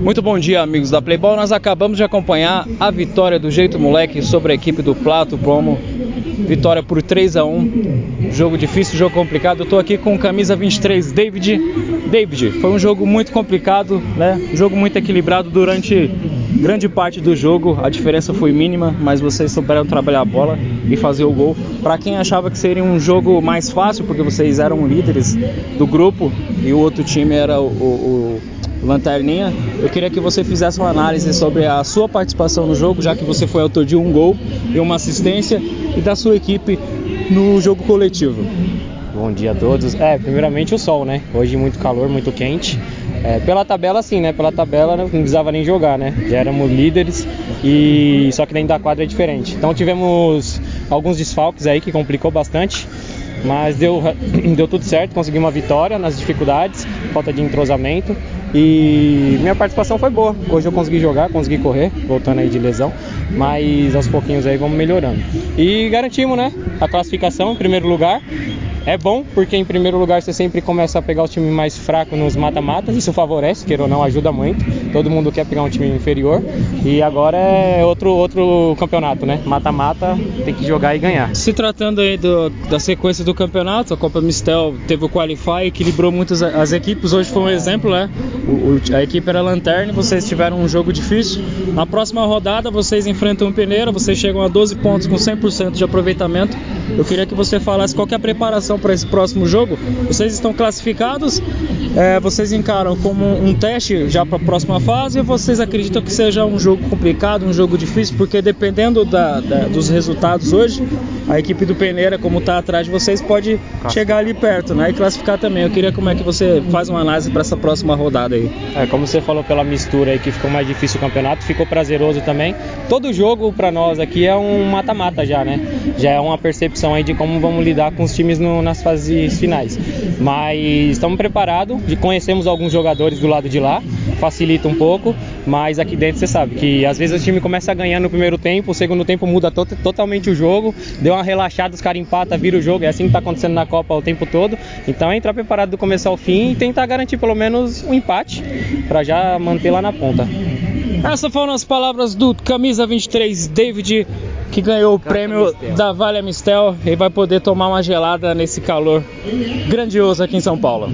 Muito bom dia, amigos da Playboy. Nós acabamos de acompanhar a vitória do Jeito Moleque sobre a equipe do Plato Promo. Vitória por 3 a 1 Jogo difícil, jogo complicado. Eu tô aqui com camisa 23, David. David, foi um jogo muito complicado, né? Um jogo muito equilibrado durante grande parte do jogo. A diferença foi mínima, mas vocês souberam trabalhar a bola e fazer o gol. Para quem achava que seria um jogo mais fácil, porque vocês eram líderes do grupo e o outro time era o, o, o Lanterninha, eu queria que você fizesse uma análise sobre a sua participação no jogo, já que você foi autor de um gol e uma assistência, e da sua equipe no jogo coletivo. Bom dia a todos. É, primeiramente o sol, né? Hoje muito calor, muito quente. É, pela tabela sim, né? Pela tabela não precisava nem jogar, né? Já éramos líderes e só que dentro da quadra é diferente. Então tivemos alguns desfalques aí que complicou bastante, mas deu, deu tudo certo, consegui uma vitória nas dificuldades, falta de entrosamento e minha participação foi boa. Hoje eu consegui jogar, consegui correr, voltando aí de lesão, mas aos pouquinhos aí vamos melhorando. E garantimos, né? A classificação em primeiro lugar é bom porque em primeiro lugar você sempre começa a pegar o time mais fraco nos mata-matas, isso favorece, queira ou não, ajuda muito. Todo mundo quer pegar um time inferior e agora é outro outro campeonato, né? Mata-mata, tem que jogar e ganhar. Se tratando aí do, da sequência do campeonato, a Copa Mistel teve o Qualify, equilibrou muitas as equipes, hoje foi um exemplo, né? O, a equipe era lanterna, vocês tiveram um jogo difícil. Na próxima rodada vocês enfrentam o Peneira, vocês chegam a 12 pontos com 100% de aproveitamento. Eu queria que você falasse qual é a preparação para esse próximo jogo? Vocês estão classificados? É, vocês encaram como um teste já para a próxima fase ou vocês acreditam que seja um jogo complicado, um jogo difícil? Porque dependendo da, da, dos resultados hoje, a equipe do Peneira, como está atrás de vocês, pode chegar ali perto né, e classificar também. Eu queria como é que você faz uma análise para essa próxima rodada aí. É, como você falou pela mistura aí que ficou mais difícil o campeonato, ficou prazeroso também. Todo jogo para nós aqui é um mata-mata já, né? Já é uma percepção aí de como vamos lidar com os times no, nas fases finais. Mas estamos preparados, conhecemos alguns jogadores do lado de lá, facilita um pouco, mas aqui dentro você sabe que às vezes o time começa a ganhar no primeiro tempo, o segundo tempo muda to totalmente o jogo, deu uma relaxada, os caras empatam, vira o jogo, é assim que está acontecendo na Copa o tempo todo. Então é entrar preparado do começo ao fim e tentar garantir pelo menos um empate para já manter lá na ponta. Essas foram as palavras do camisa 23 David que ganhou o prêmio da Vale Mistel e vai poder tomar uma gelada nesse calor grandioso aqui em São Paulo.